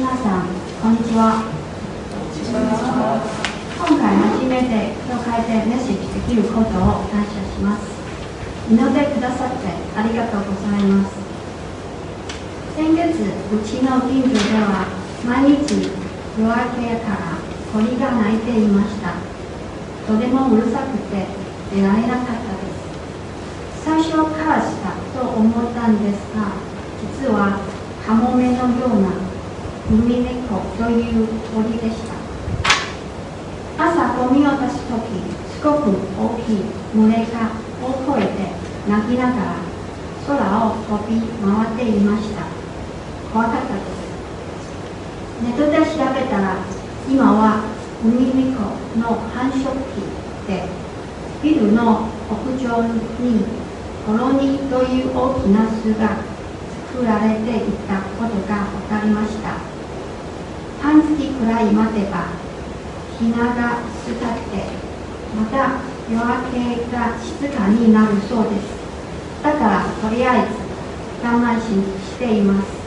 皆さん、こんにちは。今回初めて教会でメッセージできることを感謝します。祈ってくださってありがとうございます。先月、うちの近所では毎日夜明けから鳥が鳴いていました。とてもうるさくて出られなかったです。最初からしたと思ったんですが、実はカモメのようなウミネコという鳥でした。朝ゴミを出す時すごく大きい群れが大声で鳴きながら空を飛び回っていました。怖かったです。ネットで調べたら今はウミネコの繁殖期でビルの屋上にコロニーという大きな巣が作られていたことが分かりました。半月くらい待てばひなが巣立ってまた夜明けが静かになるそうです。だからとりあえず我慢ししています。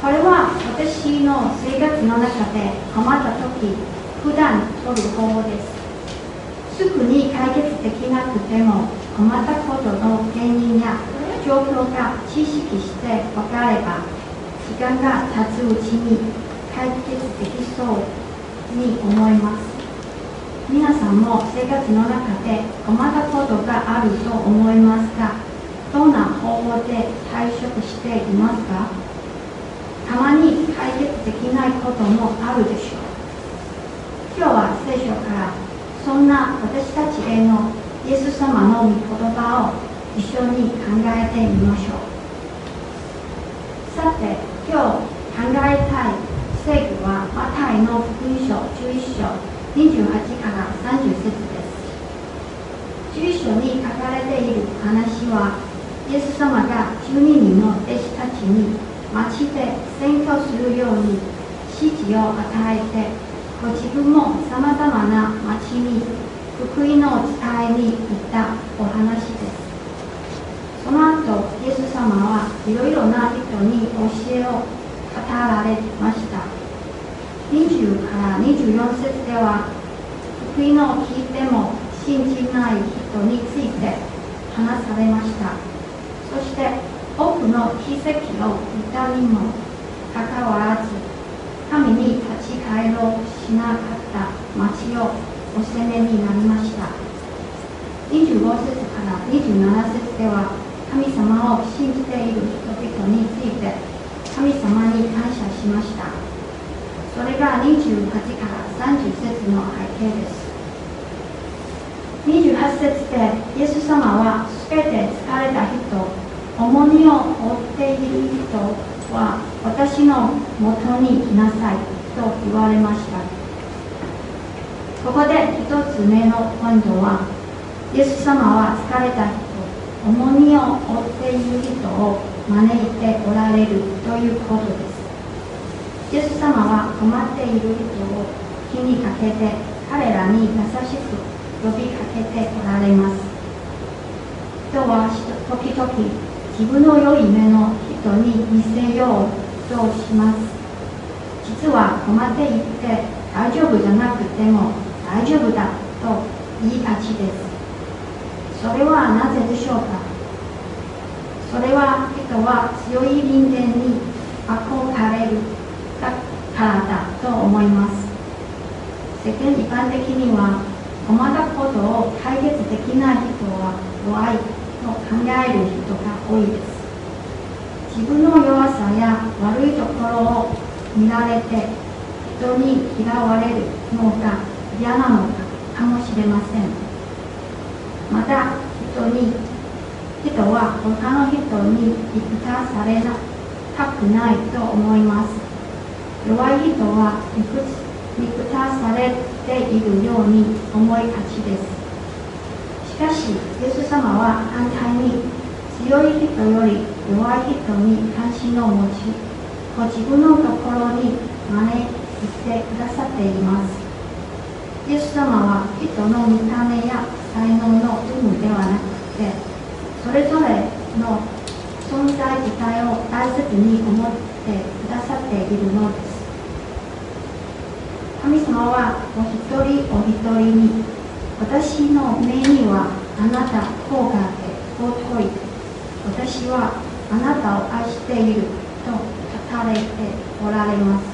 これは私の生活の中で困った時普段取る方法です。すぐに解決できなくても困ったことの原因や状況が知識して分かれば時間が経つうちに解決できそうに思います。皆さんも生活の中で困ったことがあると思いますがどんな方法で対処していますか？たまに解決できないこともあるでしょう。今日は聖書からそんな私たちへのイエス様の御言葉を一緒に考えてみましょう。さて今日考えたい聖句はマタイの福音書11章28から30節です。11章に書かれている話はイエス様が12人の弟子たちに町で宣教するように指示を与えてご自分もさまざまな町に福音を伝えに行ったお話です。その後イエス様はいろいろな人に教えを語られました。20から24節では福音を聞いても信じない人について話されました。そして多くの奇跡を見たにもかかわらず神に立ち返ろうしなかった町をお責めになりました。25節から27節では神様を信じている人々について神様に感謝しました。それが28から30節の背景です。28節でイエス様は全て疲れた人重荷を負っている人は私のもとに来なさいと言われました。ここで一つ目のポイントはイエス様は疲れた人重荷を負っている人を招いておられるということです。イエス様は困っている人を気にかけて彼らに優しく呼びかけておられます。人は時々自分の良い目の人に見せようとします。実は困っていて大丈夫じゃなくても大丈夫だと言いがちです。それはなぜでしょうか？それは人は強い人間に憧れる。からだと思います。世間一般的には困ったことを解決できない人は弱いと考える人が多いです。自分の弱さや悪いところを見られて人に嫌われるのが嫌なのかもしれません。また人に人は他の人に憎たされなたくないと思います。弱い人は憎たされているように思いがちです。しかしイエス様は反対に強い人より弱い人に関心を持ちご自分のところに招いてくださっています。イエス様は人の見た目や才能の有無ではなくてそれぞれの存在自体を大切に思ってくださっているのです。神様はお一人お一人に私の目にはあなた高価で尊い。私はあなたを愛していると語られておられます。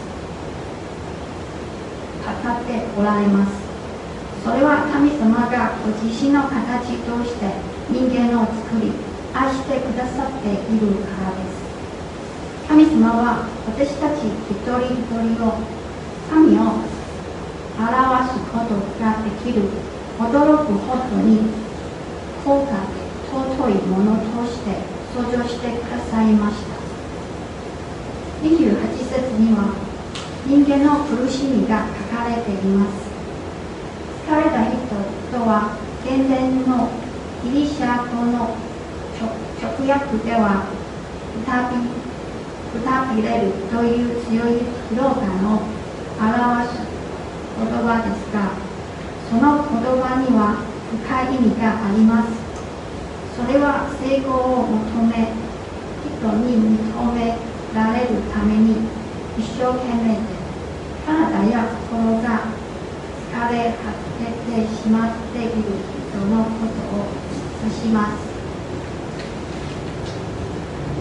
語っておられます。それは神様がご自身の形として人間を作り愛してくださっているからです。神様は私たち一人一人を神を表すことができる。驚くほどに高価で尊いものとして創造してくださいました。28節には人間の苦しみが書かれています。疲れた人とは現前のギリシャ語の直訳では再びくたびれるという強い疲労感を表す言葉ですがその言葉には深い意味があります。それは成功を求め人に認められるために一生懸命で体や心が疲れ果ててしまっている人のことを指します。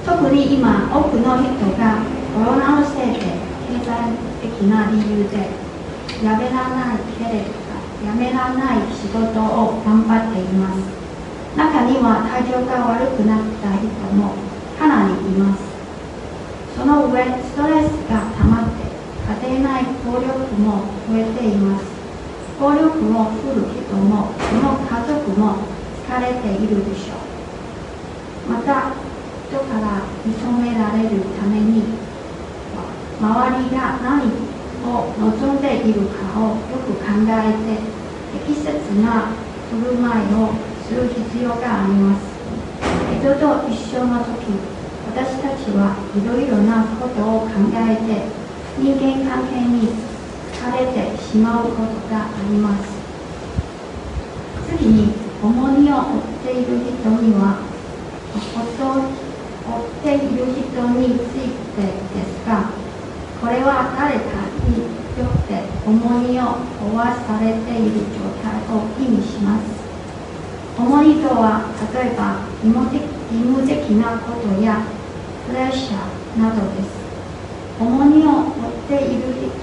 特に今多くの人がコロナのせいで経済的な理由でやめらないけれどやめらない仕事を頑張っています。中には体調が悪くなった人もかなりいます。その上ストレスが溜まって家庭内暴力も増えています。暴力を振る人もその家族も疲れているでしょう。また人から認められるために周りが何を望んでいるかをよく考えて適切な振る舞いをする必要があります。人と一緒の時私たちはいろいろなことを考えて人間関係に疲れてしまうことがあります。次に重荷を負っている人には追っている人についてですがこれは誰か重荷を負わされている状態を意味します重荷とは例えば義務的義務的なことやプレッシャーなどです重荷を負っている人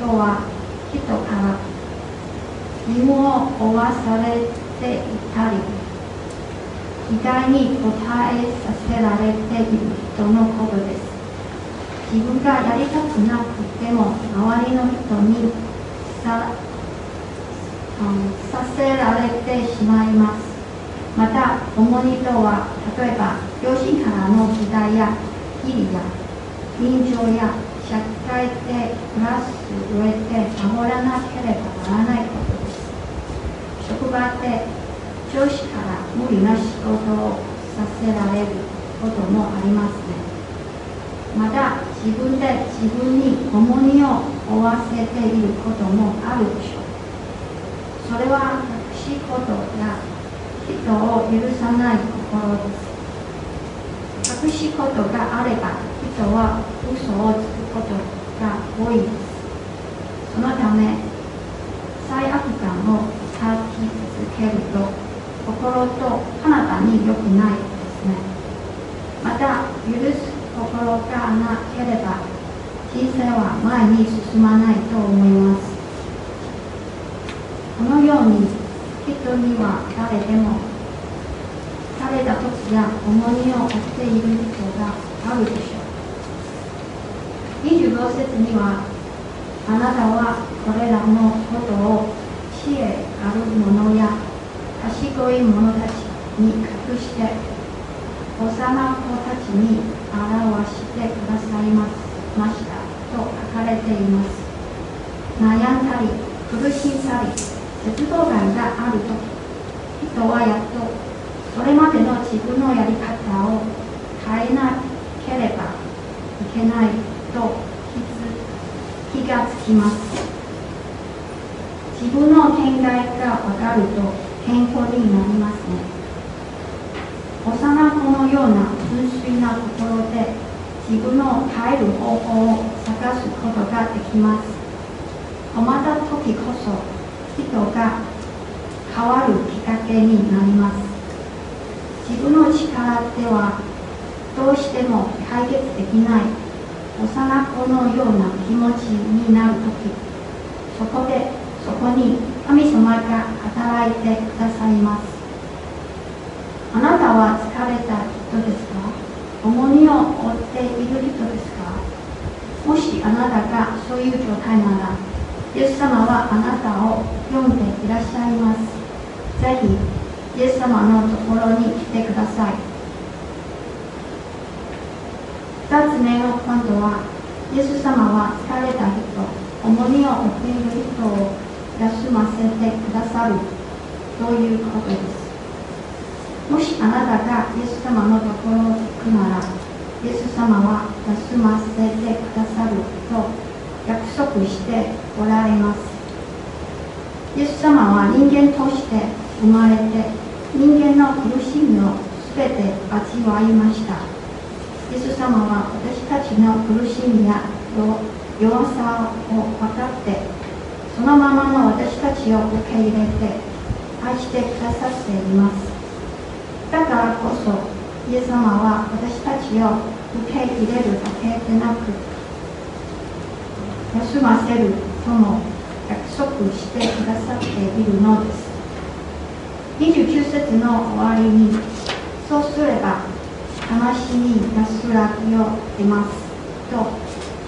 とは人から義務を負わされていたり期待に応えさせられている人のことです。自分がやりたくなくても周りの人にさ,、うん、させられてしまいます。また、重荷とは例えば両親からの期待や義理や人情や社会で暮らす上で守らなければならないことです。職場で上司から無理な仕事をさせられることもありますねまた自分で自分に重荷を負わせていることもあるでしょう。それは隠し事や人を許さない心です。隠し事があれば人は嘘をつくことが多いです。そのため罪悪感を抱き続けると心と体に良くないですね。また許す心がなければ人生は前に進まないと思います。このように人には誰でも疲れた時や重荷を負っている人があるでしょう。25節にはあなたはこれらのことを知恵ある者や賢い者たちに隠して幼子たちに表してくださいましたと書かれています。悩んだり苦しんだり絶望感があるとき人はやっとそれまでの自分のやり方を変えなければいけないと気がつきます。自分の見解が分かると健康になりますね。幼子のような純粋な心で自分の帰る方法を探すことができます。困った時こそ人が変わるきっかけになります。自分の力ではどうしても解決できない幼子のような気持ちになる時。そこでそこに神様が働いてくださいます。あなたは疲れた人ですか？重荷を負っている人ですか？もしあなたがそういう状態ならイエス様はあなたを読んでいらっしゃいます。ぜひイエス様のところに来てください。2つ目の今度はイエス様は疲れた人重荷を負っている人を休ませてくださるということです。もしあなたがイエス様のところに行くなら、イエス様は休ませてくださると約束しておられます。イエス様は人間として生まれて、人間の苦しみをすべて味わいました。イエス様は私たちの苦しみや弱さを分かって、そのままの私たちを受け入れて愛してくださっています。だからこそイエス様は私たちを受け入れるだけでなく休ませるとも約束してくださっているのです。29節の終わりにそうすれば魂に安らぎを得ますと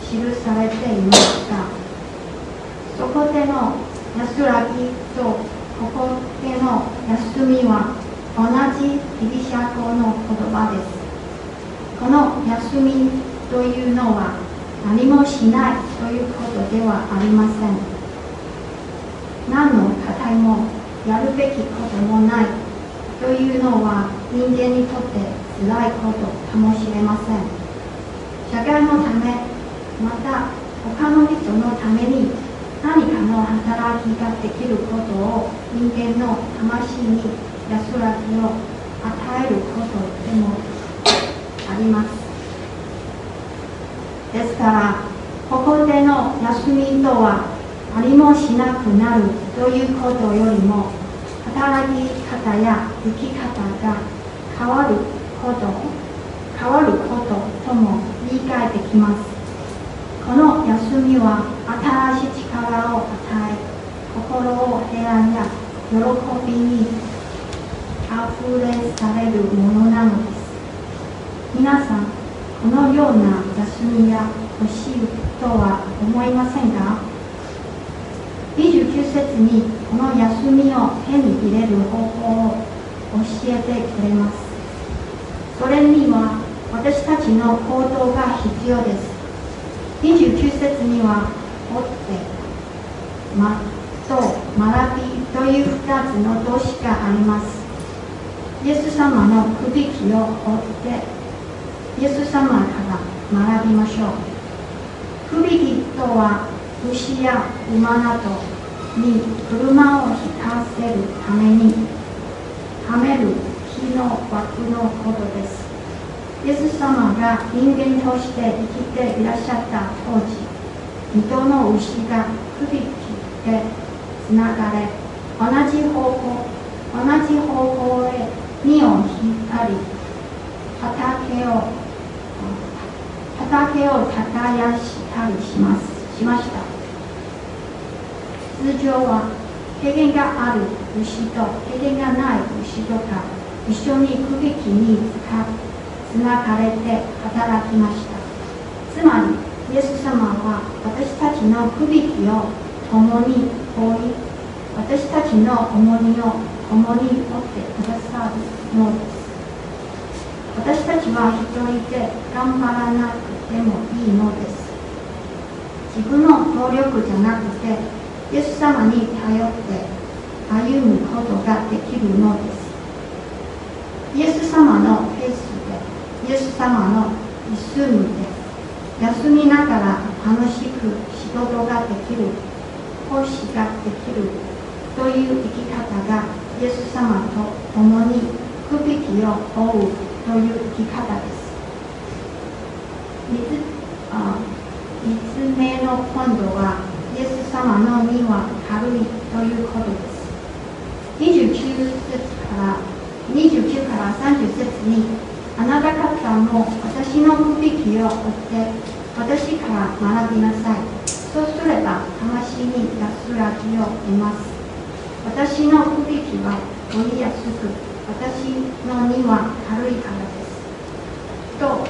記されていました。そこでの安らぎとここでの休みは同じギリシャ語の言葉です。この休みというのは何もしないということではありません。何の課題もやるべきこともないというのは人間にとって辛いことかもしれません。社会のためまた他の人のために何かの働きができることを人間の魂に安らぎを与えることでもあります。ですからここでの休みとは何もしなくなるということよりも働き方や生き方が変わること変わることとも理解できます。この休みは新しい力を与え心を平安や喜びに溢れされるものなのです。皆さんこのような休みや欲しいとは思いませんか？29節にこの休みを手に入れる方法を教えてくれます。それには私たちの行動が必要です。29節には「追って」「ま」と「学び」という2つの動詞があります。イエス様のくびきを追ってイエス様から学びましょう。くびきとは牛や馬などに車を引かせるためにはめる木の枠のことです。イエス様が人間として生きていらっしゃった当時水戸の牛がくびきでつながれ同じ方向同じ方向へ荷を引ったり畑を畑を耕したりしますしました。通常は経験がある牛と経験がない牛とか一緒に区引につながれて働きました。つまりイエス様は私たちの区引を共に追い私たちの重荷を共に持ってくださるのです。私たちは一人で頑張らなくてもいいのです。自分の能力じゃなくてイエス様に頼って歩むことができるのです。イエス様のペースでイエス様のリズムで休みながら楽しく仕事ができる奉仕ができるという生き方がイエス様と共にくびきを追うという生き方です。3つ目の今度はイエス様の身は軽いということです。29節から29から30節にあなた方も私の不引きを追って私から学びなさい。そうすれば魂に安らぎを得ます。私の不引きは追いやすく私の荷は軽いからです。と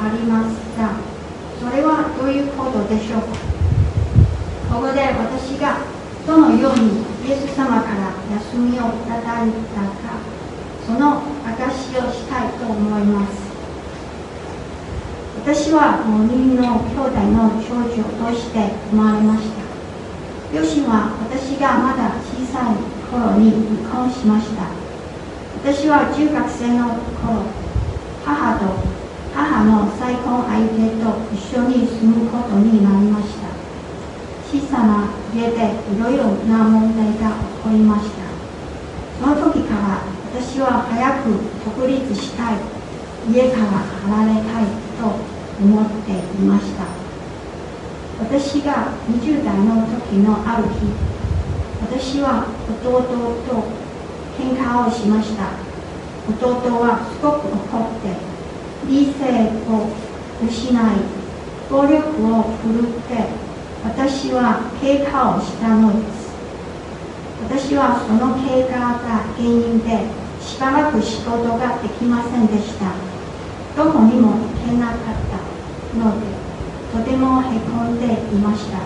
ありますがそれはどういうことでしょうか。ここで私がどのようにイエス様から休みをいただいたかその証しをしたいと思います。私は5人の兄弟の長女として生まれました。両親は私がまだ小さい頃に離婚しました。私は中学生の頃母と母の再婚相手と一緒に住むことになりました。小さな家でいろいろな問題が起こりました。その時から私は早く独立したい。家から離れたいと思っていました。私が20代の時のある日私は弟と喧嘩をしました。弟はすごく怒って理性を失い暴力を振るって私は経過をしたのです。私はその経過が原因でしばらく仕事ができませんでした。どこにも行けなかったのでとてもへこんでいました。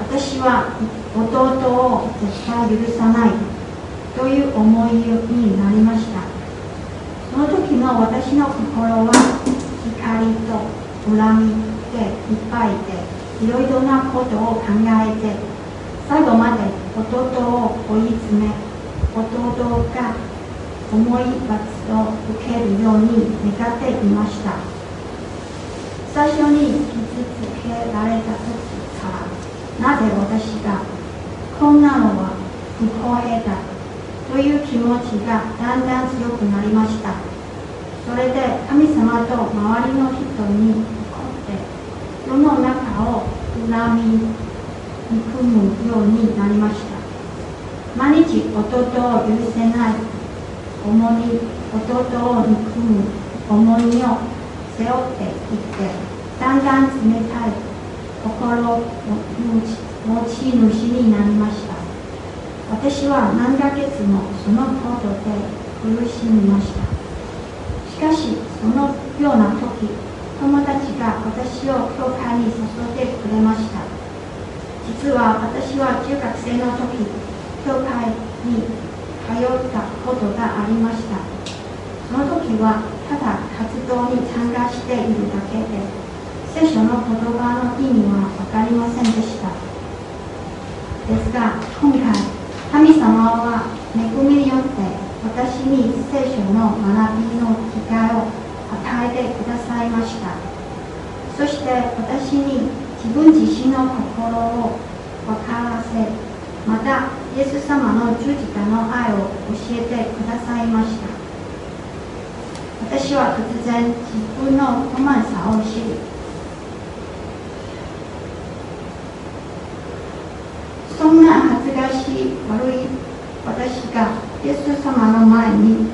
私は弟を絶対許さない。という思いになりました。その時の私の心は怒りと恨みでいっぱいでいろいろなことを考えて最後まで弟を追い詰め弟が重い罰を受けるように願っていました。最初に傷つけられた時からなぜ私がこんなのは不公平だという気持ちがだんだん強くなりました。それで神様と周りの人に怒って世の中を恨み憎むようになりました。毎日弟を許せない重荷弟を憎む重荷を背負っていってだんだん冷たい心の持ち主になりました。私は何ヶ月もそのことで苦しみました。しかしそのような時友達が私を教会に誘ってくれました。実は私は中学生の時教会に通ったことがありました。その時はただ活動に参加しているだけで聖書の言葉の意味は分かりませんでした。ですが今回神様は恵みによって私に聖書の学びの機会を与えてくださいました。そして私に自分自身の心を分からせまたイエス様の十字架の愛を教えてくださいました。私は突然自分の困さを知りそんな恥ずかしい悪い私がイエス様の前に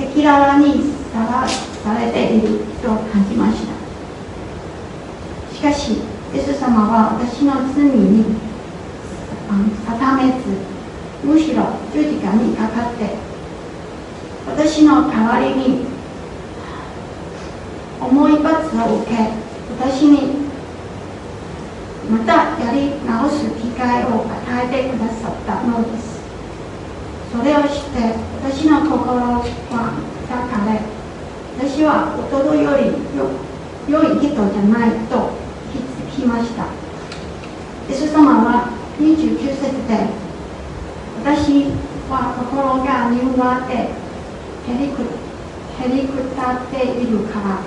赤裸々にさらされていると感じました。しかしイエス様は私の罪に定めずむしろ十字架にかかって私の代わりに重い罰を受け私にまたやり直す機会を与えてくださったのです。それを知って私の心は抱かれ私は弟より良い人じゃないと気づきました。イエス様は29節で私は心が苦手へりくへりくたっているから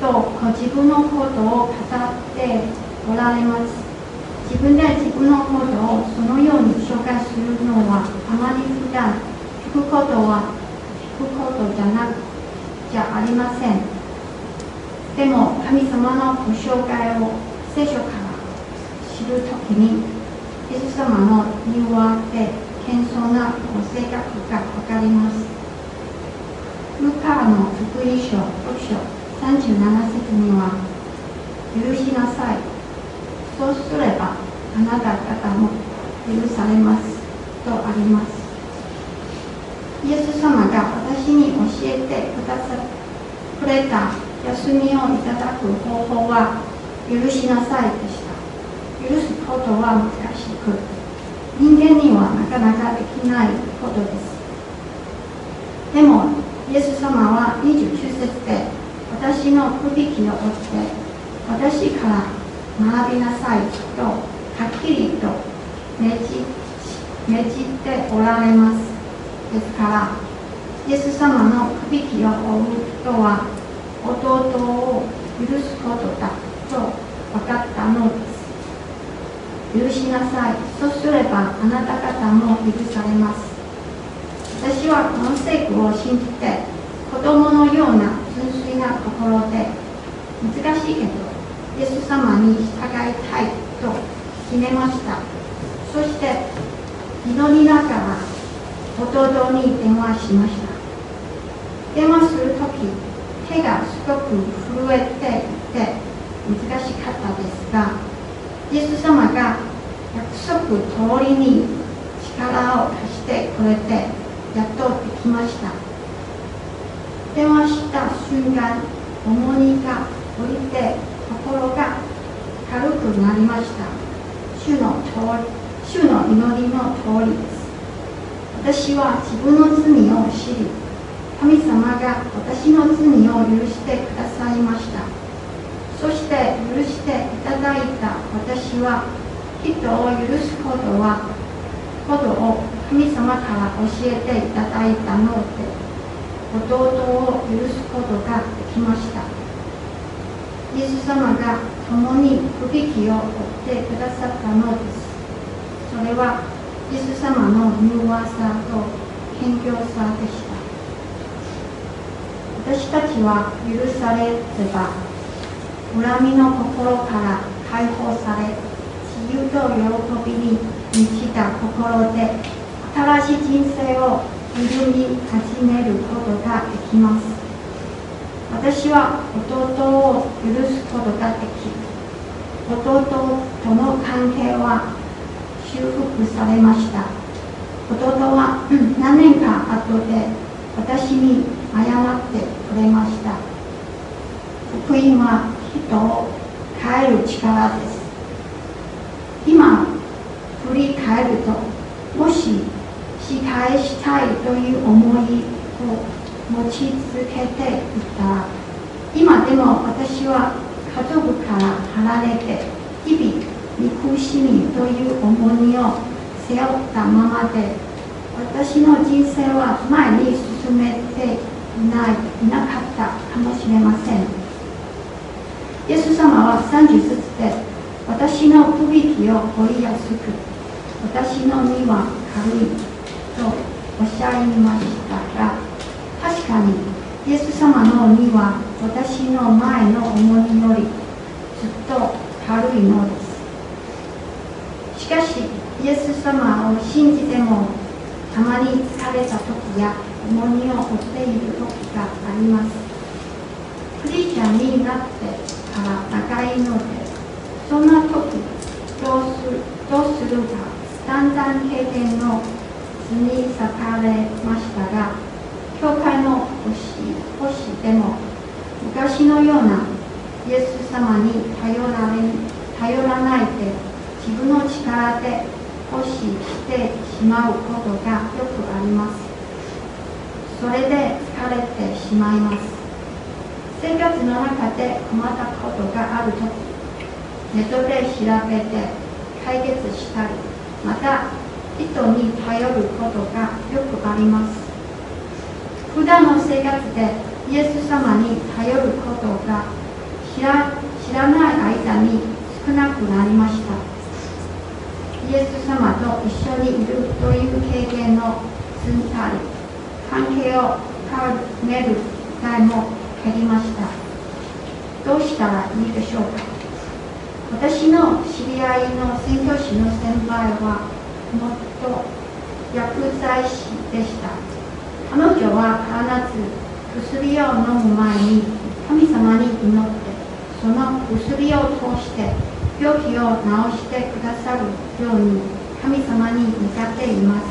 とご自分のことを語っておられます。自分で自分のことをそのように紹介するのはあまり普段聞くことは聞くことじゃなくじゃありません。でも神様のご紹介を聖書から知るときにイエス様の柔和で謙遜なご性格がわかります。ルカの福音書6章37節には許しなさい。そうすればあなた方も許されますとあります。イエス様が私に教えてくださくれた休みをいただく方法は許しなさいでした。許すことは難しく人間にはなかなかできないことです。でもイエス様は29節で私の不引きを追って私から学びなさいとはっきりと命じ命じておられます。ですからイエス様の不引きを追う人は弟を許すことだと分かったのです。許しなさい。そうすればあなた方も許されます。私はこの聖句を信じて子供のような純粋な心で難しいけどイエス様に従いたいと決めました。そして祈りながら弟に電話しました。電話するとき手がすごく震えていて難しかったですがイエス様が約束通りに力を貸してくれてやっとできました。電話した瞬間重荷が降りて心が軽くなりました。主の通り主の祈りの通りです。私は自分の罪を知り神様が私の罪を許してくださいました。そして許していただいた私は人を許すことはことを神様から教えていただいたので弟を許すことができました。イエス様が共に不引きを負ってくださったのです。それはイエス様の柔和さと謙虚さでした。私たちは許されれば恨みの心から解放され自由と喜びに満ちた心で新しい人生を歩み始めることができます。私は弟を許すことができ弟との関係は修復されました。弟は 何年か後で私に謝ってくれました。福音は人を変える力です。今振り返るともし仕返したいという思いを持ち続けていた。今でも私は家族から離れて日々憎しみという重荷を背負ったままで私の人生は前に進めていないいなかったかもしれません。イエス様は30節で私の不引きを追いやすく私の身は軽い。とおっしゃいましたが確かにイエス様の身は私の前の重荷よりずっと軽いのです。しかしイエス様を信じてもたまに疲れた時や重荷を負っている時があります。クリスチャンになってから長いのでそんな時どうするどうするかだんだん経験のに裂かれましたが教会の星星でも昔のようなイエス様に頼られ頼らないで自分の力で欲してしまうことがよくあります。それで疲れてしまいます。生活の中で困ったことがあるときネットで調べて解決したりまた人に頼ることがよくあります。普段の生活でイエス様に頼ることが知らない間に少なくなりました。イエス様と一緒にいるという経験の積んだり関係を深める機会も減りました。どうしたらいいでしょうか？私の知り合いの宣教師の先輩はもっと薬剤師でした。彼女は必ず薬を飲む前に神様に祈ってその薬を通して病気を治してくださるように神様に願っています。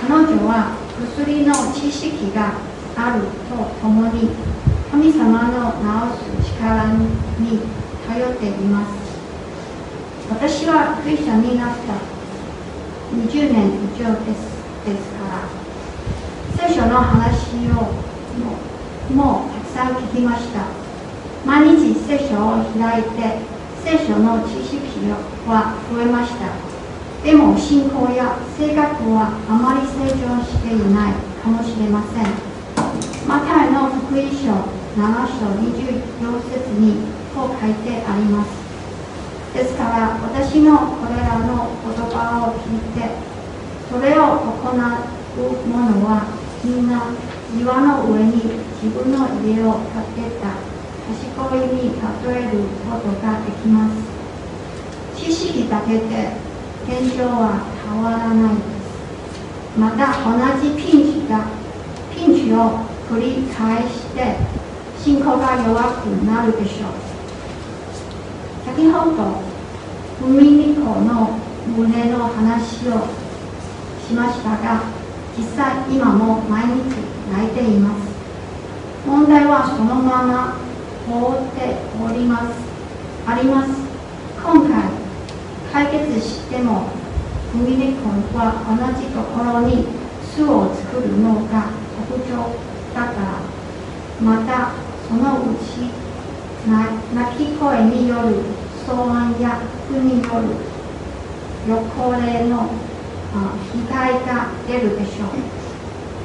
彼女は薬の知識があるとともに神様の治す力に頼っています。私はクリスチャンになった。20年以上ですですから。聖書の話をもうたくさん聞きました。毎日聖書を開いて聖書の知識は増えました。でも信仰や性格はあまり成長していないかもしれません。マタイの福音書7章24節にこう書いてあります。ですから私のこれらの言葉を聞いてそれを行う者はみんな岩の上に自分の家を建てた賢いに例えることができます。知識だけで現状は変わらないです。また同じピンチがピンチを繰り返して信仰が弱くなるでしょう。先ほど海猫の胸の話をしましたが実際今も毎日泣いています。問題はそのまま放っております。あります。今回解決してもウミネコは同じところに巣を作るのが特徴だからまたそのうち鳴き声による騒音や服による予行例の被害が出るでしょう。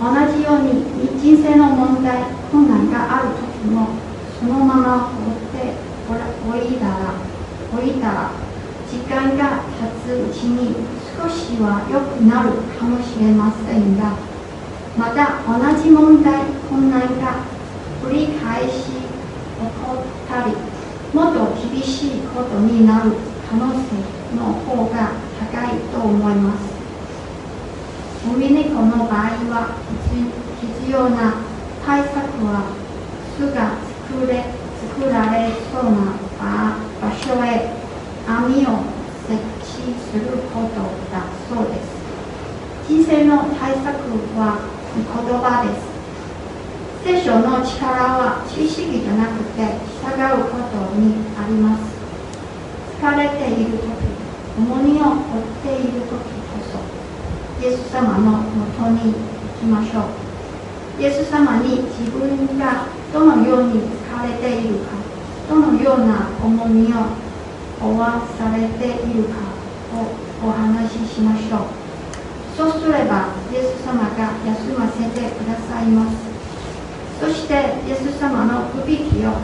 同じように人生の問題困難がある時もそのまま放っておいたらおいたら時間が経つうちに少しは良くなるかもしれませんがまた同じ問題困難が繰り返し起こったりもっと厳しいことになる可能性の方が高いと思います。ウミネコの場合は必要な対策は巣が作れ作られそうな場所へ網を設置することだそうです。人生の対策は言葉です。聖書の力は知識じゃなくて従うことにあります。疲れている時重荷を負っている時こそイエス様のもとに行きましょう。イエス様に自分がどのように疲れているかどのような重荷を負わされているかをお話ししましょう。そうすればイエス様が休ませてくださいます。そしてイエス様の不引きを追っ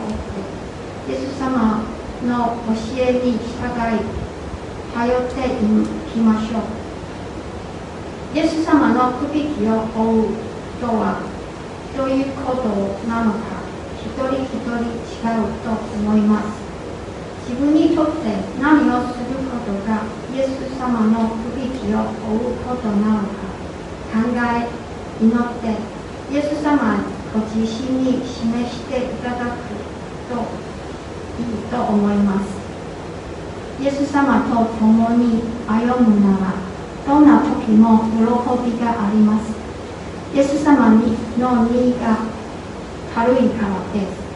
てイエス様の教えに従い頼っていきましょう。イエス様の不引きを追うとはどういうことなのか一人一人違うと思います。自分にとって何をすることがイエス様の不引きを追うことなのか考え祈ってイエス様ご自身に示していただくといいと思います。イエス様と共に歩むならどんな時も喜びがあります。イエス様にの荷が軽いからです。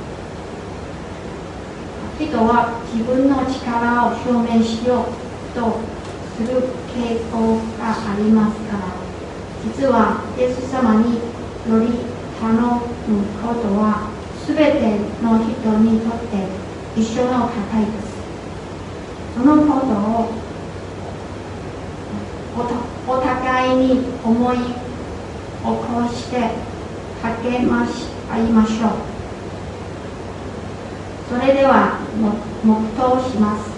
人は自分の力を証明しようとする傾向がありますから。実はイエス様により頼むことは全ての人にとって一緒の課題です。そのことをお互いに思い起こして励まし合いましょう。それでは黙祷します。